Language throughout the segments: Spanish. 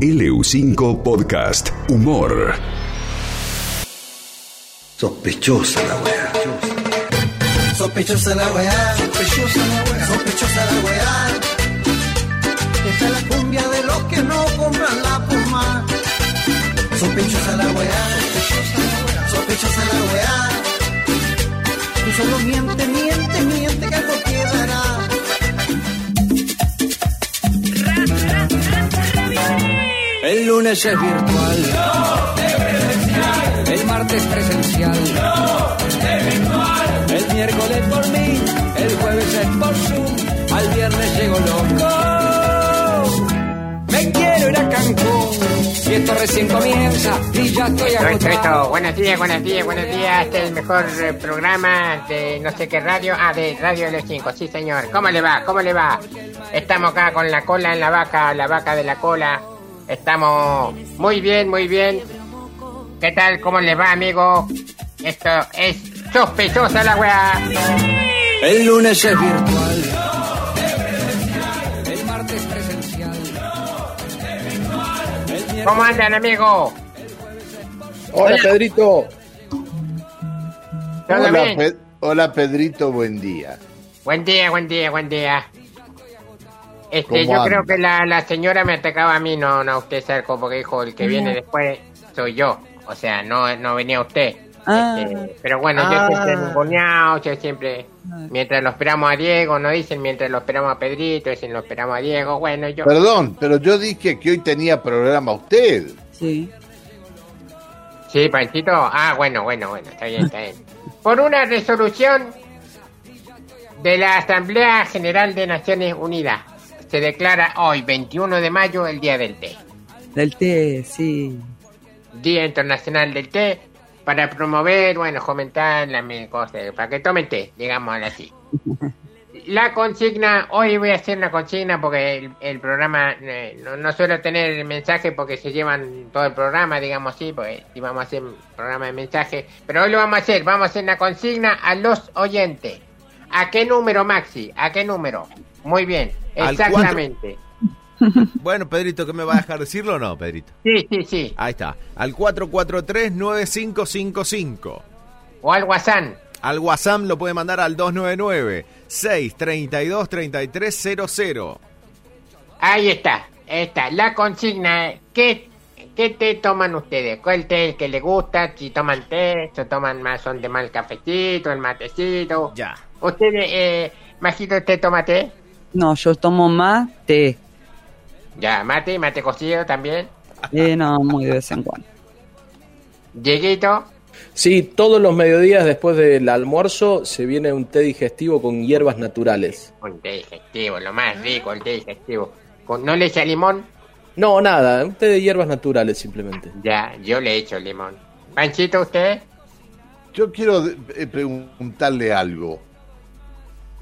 LU5 Podcast Humor. Sospechosa la weá. Sospechosa la weá, sospechosa la weá, sospechosa la weá. Esta es la cumbia de los que no compran la puma. Sospechosa la weá, sospechosa la weá, sospechosa la weá. Tú solo miente, miente, miente que algo quedará. El lunes es virtual. El martes presencial. El miércoles por mí. El jueves es por Zoom. Al viernes llego loco. Me quiero ir a Cancún. Y esto recién comienza. Y ya estoy Todo esto, esto, agotado. buenos días, buenos días, buenos días. Este es el mejor eh, programa de no sé qué radio. Ah, de Radio L5, sí señor. ¿Cómo le va? ¿Cómo le va? Estamos acá con la cola en la vaca, la vaca de la cola. Estamos muy bien, muy bien. ¿Qué tal? ¿Cómo le va, amigo? Esto es sospechosa la weá. El lunes es virtual. El martes presencial. El ¿Cómo andan, amigo? Hola, Pedrito. ¿Todo Hola? Pe- Hola, Pedrito, buen día. Buen día, buen día, buen día. Este, ¿Cómo yo anda? creo que la, la señora me atacaba a mí, no, no a usted, Cerco, porque dijo el que viene después soy yo. O sea, no, no venía usted. Ah. Este, pero bueno, yo Ah. siempre yo siempre, mientras lo esperamos a Diego, no dicen mientras lo esperamos a Pedrito, dicen lo esperamos a Diego, bueno, yo... Perdón, pero yo dije que hoy tenía programa usted. Sí. Sí, Panchito, ah, bueno, bueno, bueno, está bien, está bien. Por una resolución de la Asamblea General de Naciones Unidas, se declara hoy, 21 de mayo, el Día del Té. Del té, sí. Día Internacional del Té, para promover, bueno, fomentar la cosa, para que tomen té, digámoslo así. La consigna, hoy voy a hacer una consigna porque el, el programa, eh, no, no suelo tener el mensaje porque se llevan todo el programa, digamos así, porque si vamos a hacer un programa de mensaje, pero hoy lo vamos a hacer, vamos a hacer una consigna a los oyentes. ¿A qué número, Maxi? ¿A qué número? Muy bien, exactamente. Bueno, Pedrito, ¿qué me va a dejar decirlo o no, Pedrito? Sí, sí, sí. Ahí está. Al 443-9555. O al WhatsApp. Al WhatsApp lo puede mandar al 299-632-3300. Ahí está, ahí está. La consigna, ¿qué, ¿qué té toman ustedes? ¿Cuál té el que les gusta? Si toman té, si toman más, son de mal cafecito, el matecito. Ya. ¿Ustedes, eh, Majito, usted toma té? No, yo tomo más té. Ya, mate, mate cocido también. Eh, no, muy de vez en cuando. Dieguito, Sí, todos los mediodías después del almuerzo se viene un té digestivo con hierbas naturales. un té digestivo, lo más rico, el té digestivo. Con, ¿No le echa limón? No, nada, un té de hierbas naturales simplemente. Ya, yo le echo limón. Panchito, ¿usted? Yo quiero eh, preguntarle algo.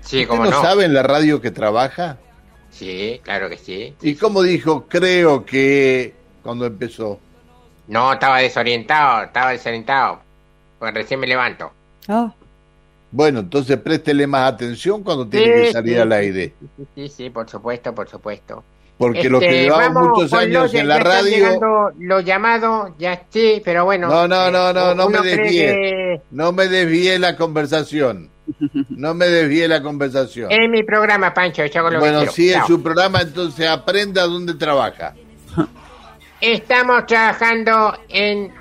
Sí, ¿Usted como no no. sabe en la radio que trabaja? Sí, claro que sí. ¿Y cómo dijo, creo que cuando empezó? No, estaba desorientado, estaba desorientado. Pues recién me levanto. Ah, Bueno, entonces préstele más atención cuando tiene Sí, que salir sí, al aire. Sí, sí, sí, por supuesto, por supuesto. Porque Este, que llevamos vamos muchos años los- en la radio... Los llamados, ya sí, pero bueno. No, no, no, no, no me desvíe. que No me desvíe la conversación. No me desvíe la conversación. Es mi programa, Pancho, yo hago lo Bueno, que si quiero. es su programa, entonces aprenda dónde trabaja. Estamos trabajando en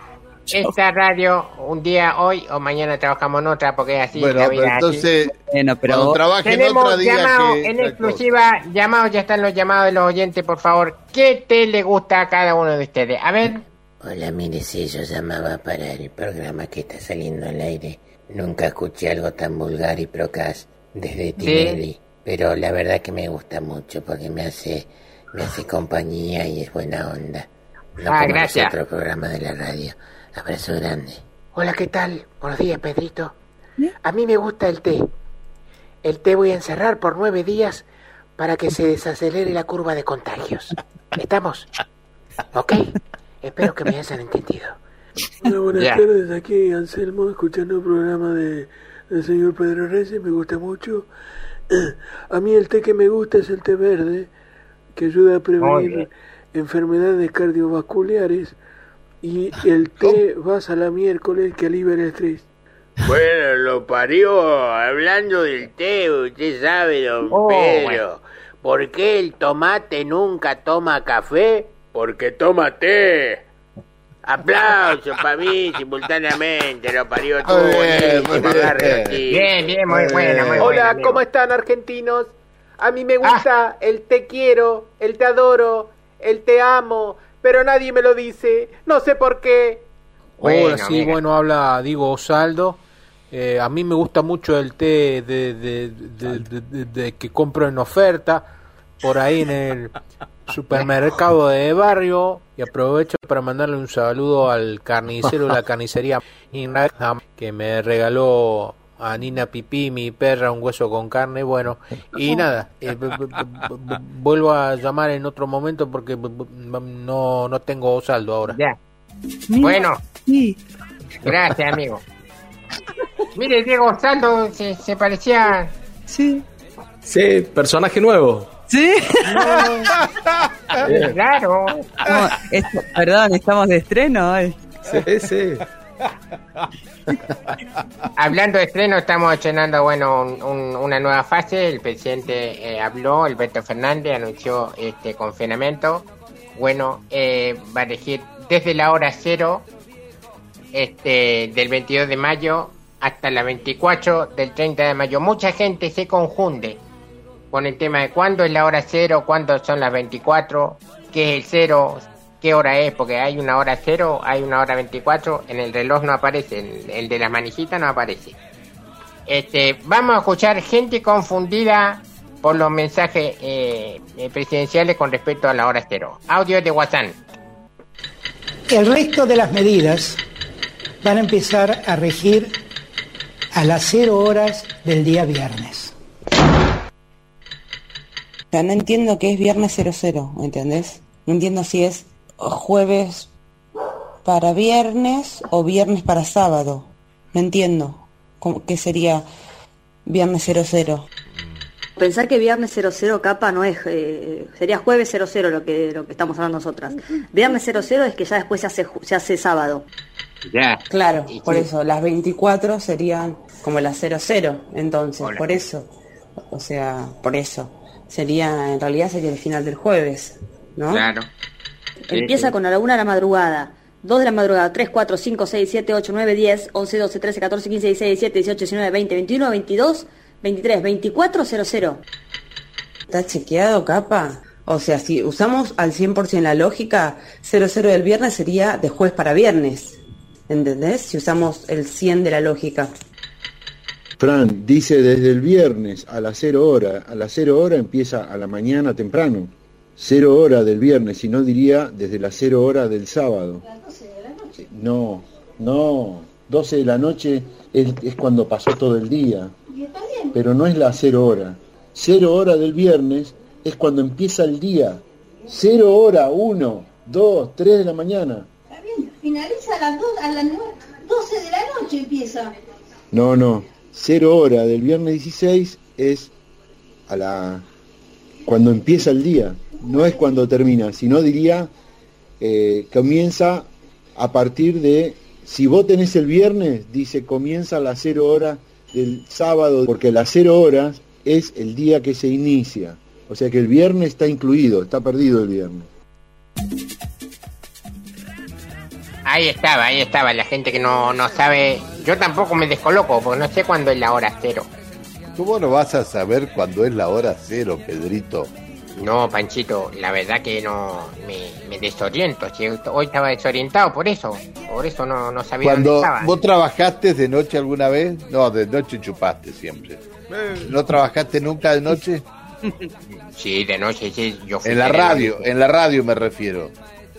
esta radio un día hoy o mañana trabajamos en otra porque así. bueno, la pero vida es así. entonces, bueno, pero Tenemos otra llamados que... en exclusiva, llamados, ya están los llamados de los oyentes, por favor. ¿Qué té le gusta a cada uno de ustedes? A ver, Hola, mire, sí, yo llamaba para el programa que está saliendo al aire. Nunca escuché algo tan vulgar y procas desde Tinelli, pero la verdad que me gusta mucho porque me hace, me hace compañía y es buena onda. No Ah, como gracias. los otros programas de la radio. Abrazo grande. Hola, ¿qué tal? Buenos días, Pedrito. A mí me gusta el té. El té voy a encerrar por nueve días para que se desacelere la curva de contagios. ¿Estamos? ¿Ok? Espero que me hayan entendido. Hola, buenas tardes. Aquí Anselmo, escuchando el programa de, del señor Pedro Reyes. Me gusta mucho. A mí el té que me gusta es el té verde, que ayuda a prevenir enfermedades cardiovasculares y el té vas a la miércoles que alivia el estrés. Bueno, lo parió. Hablando del té, usted sabe, don Oh, Pedro. bueno. ¿Por qué el tomate nunca toma café? Porque toma té. Aplauso para mí simultáneamente, lo parió todo bien, bien. agarre aquí. Bien, bien, muy bueno, muy Hola. ¿cómo están argentinos? A mí me gusta el te quiero, el te adoro, el te amo, pero nadie me lo dice. No sé por qué. Bueno, sí, amiga. bueno, habla Diego Osaldo. Eh, a mí me gusta mucho el té de, de- de- de- de- de que compro en oferta por ahí en el supermercado de barrio y aprovecho para mandarle un saludo al carnicero de la carnicería que me regaló a Nina Pipí, mi perra, un hueso con carne, bueno, y nada, eh, vuelvo a llamar en otro momento porque no, no tengo saldo ahora. Ya. Bueno, Sí. gracias, amigo. Mire, Diego Saldo se, se parecía. Sí. Sí, personaje nuevo. Sí. Claro. Estamos- esto- perdón, estamos de estreno hoy. Sí, sí. Hablando de estreno, estamos estrenando bueno un- un- una nueva fase. El presidente eh, habló, Alberto Fernández anunció este confinamiento. Bueno, eh, va a elegir desde la hora cero este, del 22 de mayo hasta la 24 del 30 de mayo. Mucha gente se confunde con el tema de cuándo es la hora cero, cuándo son las 24, qué es el cero, qué hora es, porque hay una hora cero, hay una hora 24, en el reloj no aparece, el, el de la manijita no aparece. Este, vamos a escuchar gente confundida por los mensajes eh, eh, presidenciales con respecto a la hora cero. Audio de WhatsApp. El resto de las medidas van a empezar a regir a las cero horas del día viernes. O sea, no entiendo qué es viernes 00, ¿entendés? No entiendo si es jueves para viernes o viernes para sábado. No entiendo qué sería viernes 00. Pensar que viernes 00 capa no es, eh, sería jueves 00 lo que, lo que estamos hablando nosotras. Viernes 00 es que ya después se hace, ju- se hace sábado. Ya. Claro, por eso, las 24 serían como las 00, entonces, por eso. O sea, por eso. Sería, en realidad sería el final del jueves, ¿no? Claro. Empieza con a la 1 de la madrugada, 2 de la madrugada, 3, 4, 5, 6, 7, 8, 9, 10, 11, 12, 13, 14, 15, 16, 17, 18, 19, 20, 21, 22, 23, 24, 00. ¿Está chequeado, capa? O sea, si usamos al 100% la lógica, 00 del viernes sería de jueves para viernes. ¿Entendés? Si usamos el 100 de la lógica. Fran dice desde el viernes a las 0 hora. A las 0 hora empieza a la mañana temprano. 0 hora del viernes, si no diría desde las 0 hora del sábado. No, no. 12 de la noche es, es cuando pasó todo el día. Pero no es la 0 hora. 0 hora del viernes es cuando empieza el día. 0 hora, 1, 2, 3 de la mañana. Finaliza a las, dos, a las nue- 12 de la noche empieza. No, no. Cero hora del viernes 16 es a la cuando empieza el día, no es cuando termina, sino diría eh, comienza a partir de si vos tenés el viernes, dice comienza a las cero horas del sábado, porque las cero horas es el día que se inicia. O sea que el viernes está incluido, está perdido el viernes. Ahí estaba, ahí estaba, la gente que no, no sabe. Yo tampoco me descoloco, porque no sé cuándo es la hora cero. ¿Cómo no vas a saber cuándo es la hora cero, Pedrito? No, Panchito, la verdad que no me, me desoriento. si Hoy estaba desorientado por eso. Por eso no, no sabía Cuando dónde estaba. vos trabajaste de noche alguna vez, no, de noche chupaste siempre. ¿No trabajaste nunca de noche? Sí, de noche, sí. Yo fui En la radio, noche. en la radio me refiero.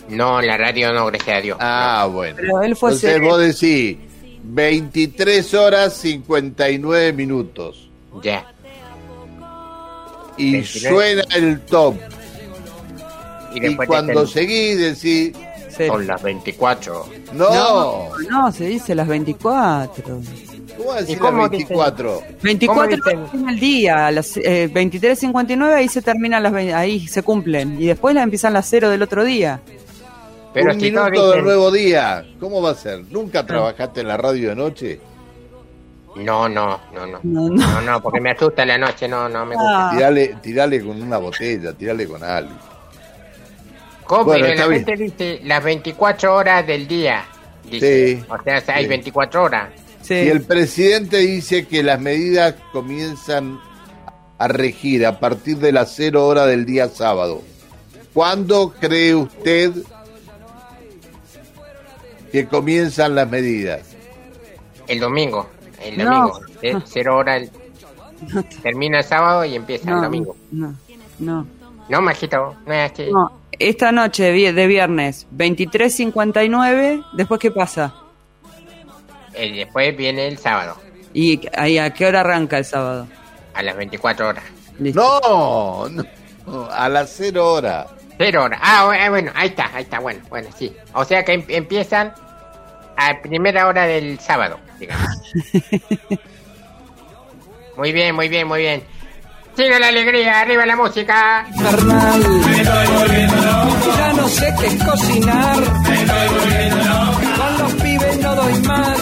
No, en la radio no, gracias a Dios. Ah, bueno. Pero él fue Entonces sereno. vos decís 23 horas 59 minutos. Ya. Y 29. suena el top. Y cuando seguís decís, Son las 24. no, No, no, se dice las 24. ¿Cómo va a decir ¿Y cómo las 24? 24 dicen? horas en el día, a las eh, 23.59 ahí se terminan las ve- ahí se cumplen y después las empiezan las cero del otro día. Pero un minuto del dicen- nuevo día. ¿Cómo va a ser? ¿Nunca trabajaste en la radio de noche? No, no, no, no. No, No, no, porque me asusta la noche, no, no me gusta. Ah. Tirale, tirale con una botella, tirale con algo. ¿Cómo? Bueno, la bien. gente dice las 24 horas del día. Dice. Sí. O sea, hay Sí. 24 horas. Si el presidente dice que las medidas comienzan a regir a partir de las cero hora del día sábado, ¿cuándo cree usted que comienzan las medidas? El domingo. El No. domingo. De cero horas. el- Termina el sábado y empieza el No, domingo. no, no. No, majito, no es así. No, esta noche de viernes 23.59, después qué pasa? Eh, después viene el sábado, ¿Y ahí a qué hora arranca el sábado? a las 24 horas. No, no, a las cero horas. Cero horas. Ah, eh, bueno, ahí está, ahí está, bueno, bueno, sí. O sea que em- empiezan a primera hora del sábado, digamos. muy bien, muy bien, muy bien. Sigue la alegría, arriba la música. Ya no sé qué es cocinar. Con los pibes no doy más.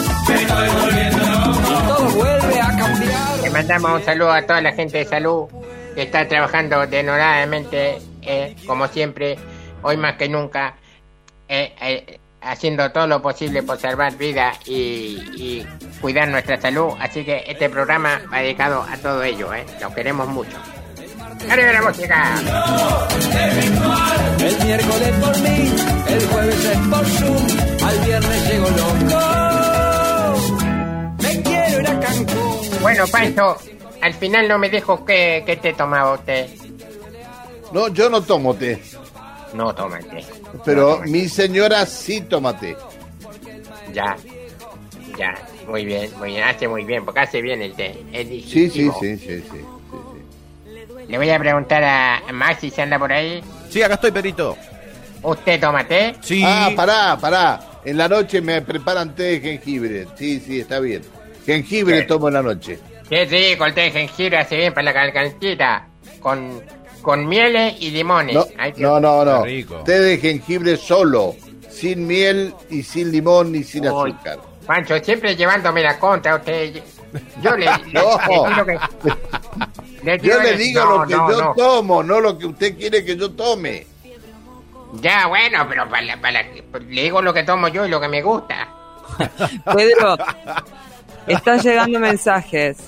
Todo vuelve a cambiar. Le mandamos un saludo a toda la gente de salud que está trabajando denodadamente, eh, como siempre, hoy más que nunca, eh, eh, haciendo todo lo posible por salvar vidas y, y cuidar nuestra salud. Así que este programa va dedicado a todo ello, eh. Lo queremos mucho. ¡Arriba la música! El miércoles por mí, el jueves es por Zoom, al viernes llego loco. Me quiero ir a Cancún. Bueno, Pancho, al final no me dijo que, que te tomaba usted. No, yo no tomo té, No toma el té. pero mi señora sí toma té. Ya, ya, muy bien, muy bien, hace muy bien, porque hace bien el té. Es Sí, sí, sí, sí, sí. Le voy a preguntar a Maxi si anda por ahí. Sí, acá estoy, Perito. ¿Usted toma té? Sí. Ah, pará, pará. En la noche me preparan té de jengibre. Sí, sí, está bien. Jengibre tomo en la noche. Sí, sí, con té de jengibre hace bien para la gargantita. Con, con mieles y limones. No, Ay, no, no, no. Rico. Té de jengibre solo, sin miel y sin limón ni sin Uy. azúcar. Pancho, siempre llevándome la contra usted. Yo le, le, No. le digo que... le Yo le digo no, lo que no, yo no. tomo, no lo que usted quiere que yo tome. Ya, bueno, pero para, para, le digo lo que tomo yo y lo que me gusta. Pedro, están llegando mensajes.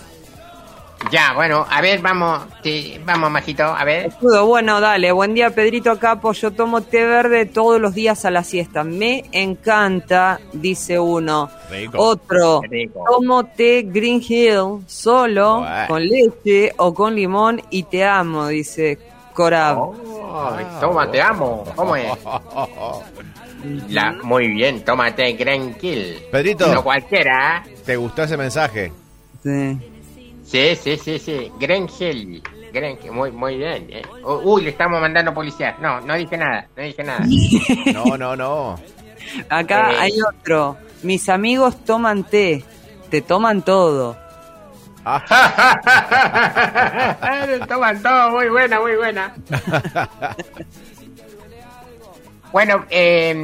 Ya, bueno, a ver, vamos, sí, vamos, majito, a ver. Escudo, bueno, dale. Buen día, Pedrito Capo. Yo tomo té verde todos los días a la siesta. Me encanta, dice uno. Rico. Otro, Rico. tomo té Green Hill solo, Bueno. con leche o con limón y te amo, dice Corab. Ay, toma, te amo. ¿Cómo es? La, muy bien, tómate Grand Kill. Pedrito. No cualquiera, ¿eh? ¿Te gustó ese mensaje? Sí. Sí, sí, sí, sí. Grand Hill. Muy, muy bien. eh. Uy, le estamos mandando policía. No, no dije nada, no dije nada. No, no, no. Acá Eh. hay otro. Mis amigos toman té. Te toman todo. Toman todo, muy buena, muy buena. Bueno, eh,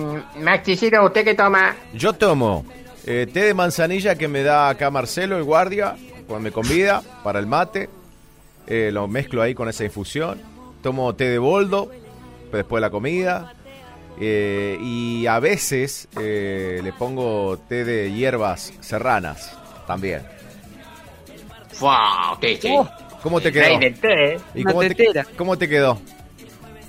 Maxicito, ¿usted qué toma? Yo tomo eh, té de manzanilla que me da acá Marcelo, el guardia, cuando me convida para el mate. Eh, lo mezclo ahí con esa infusión. Tomo té de boldo después de la comida. Eh, y a veces eh, le pongo té de hierbas serranas también. Fua, usted sí. ¿Cómo te quedó? té. ¿Y Una cómo te, cómo te quedó?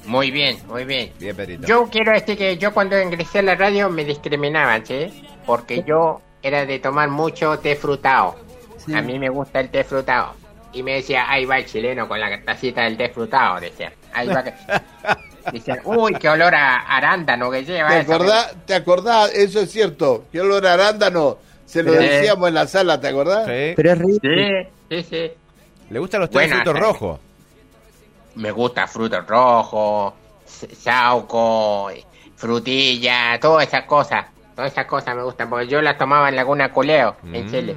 Muy bien, muy bien. Bien, Perito. Yo quiero decir que yo cuando ingresé a la radio me discriminaban, ¿sí? Porque yo era de tomar mucho té frutado. Sí. A mí me gusta el té frutado. Y me decía, ahí va el chileno con la tacita del té frutado, decía. Ahí va que... Uy, qué olor a arándano que lleva. ¿Te eso". acordás? ¿Te acordás? Eso es cierto. Que olor a arándano. Se lo Sí. decíamos en la sala, ¿te acordás? Sí. Pero es rico. Sí, sí, sí. ¿Le gustan los de frutos sí. rojos? Me gusta fruto rojo, s- sauco, eh, frutilla, todas esas cosas. Todas esas cosas me gustan porque yo las tomaba en Laguna Coleo, en Chile.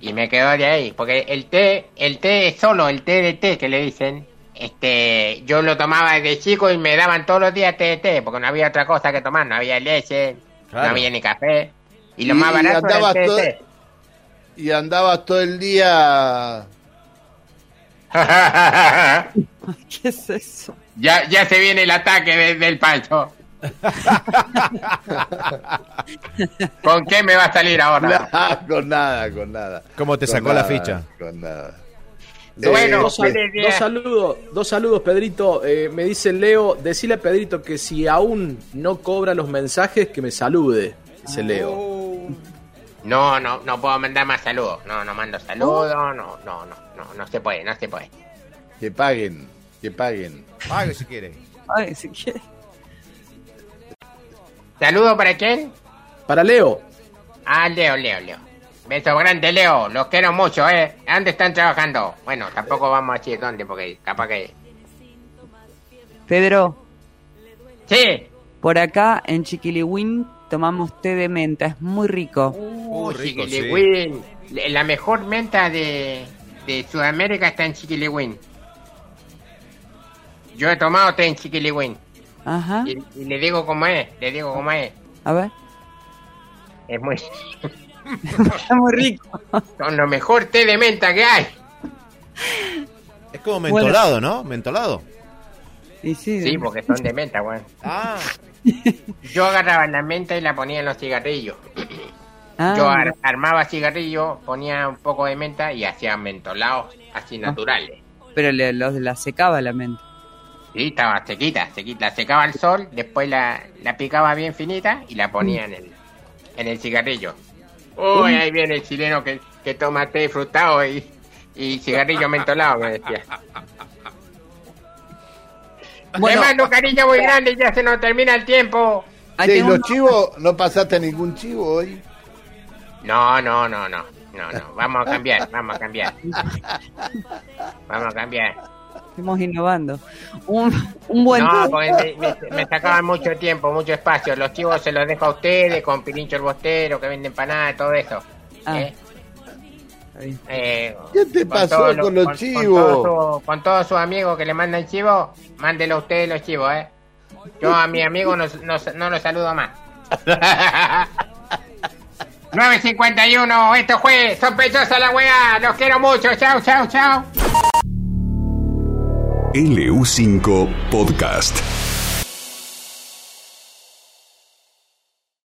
Y me quedó de ahí, porque el té, el té es solo, el té de té que le dicen, este, yo lo tomaba desde chico y me daban todos los días té de té, porque no había otra cosa que tomar, no había leche, Claro. no había ni café. Y lo Y más barato era andabas el té de todo- té. Y andabas todo el día. ¿Qué es eso? Ya, ya se viene el ataque de- del Pancho. ¿Con qué me va a salir ahora? Nada, con nada, con nada. ¿Cómo te Con sacó la ficha? Con nada. Bueno, Eh, dos, sal- dos saludos, dos saludos, Pedrito. Eh, me dice Leo, decile a Pedrito que si aún no cobra los mensajes, que me salude. Dice Leo. No, no, no puedo mandar más saludos. No, no mando saludos. No, no, no, no, no se puede, no se puede. Que paguen, que paguen. Pague si quiere. Ay, si quiere. ¿Saludo para quién? Para Leo. Ah, Leo, Leo, Leo. Beso grande, Leo. Los quiero mucho, ¿eh? ¿A ¿Dónde están trabajando? Bueno, tampoco vamos a decir dónde, porque capaz que... Pedro. Sí. Por acá en Chiquiliwin tomamos té de menta, es muy rico. Uh, Chiquiliwin. La mejor menta de, de Sudamérica está en Chiquiliwin. Yo he tomado té en Chiquiliwin. Ajá. Y, y le digo cómo es, le digo cómo es. A ver. Es muy... Está muy rico. Son lo mejor té de menta que hay. Es como mentolado, ¿no? Mentolado. Y sí, Sí, porque son de menta, weón. Ah. Yo agarraba la menta y la ponía en los cigarrillos. Ah, Yo ar- armaba cigarrillo, ponía un poco de menta y hacía mentolados así Ah. naturales. Pero le, los la secaba la menta. Sí, estaba sequita, sequita. La secaba al sol, después la, la picaba bien finita y la ponía en el, en el cigarrillo. Uy, ahí viene el chileno que, que toma té frutado y, y cigarrillo mentolado, me decía. Bueno. Te mando cariño muy grande y ya se nos termina el tiempo. Ahí Che, ¿y tengo los chivos? ¿No pasaste ningún chivo hoy? No, no, no, no. No, no. Vamos a cambiar, vamos a cambiar. Vamos a cambiar. Estamos innovando. Un, un buen no, porque me, me- me sacaban mucho tiempo, mucho espacio. Los chivos se los dejo a ustedes con Pirincho el Bostero, que vende empanadas, todo eso. Ah. ¿eh? Eh, ¿Qué te con pasó los- con los con- chivos? Con, todos sus amigos que le mandan chivos, mándelo a ustedes los chivos, ¿eh? Yo a mi amigo no, no, no lo saludo más. 951, esto fue Sospechosa la weá. Los quiero mucho. Chao, chao, chao. LU5 Podcast.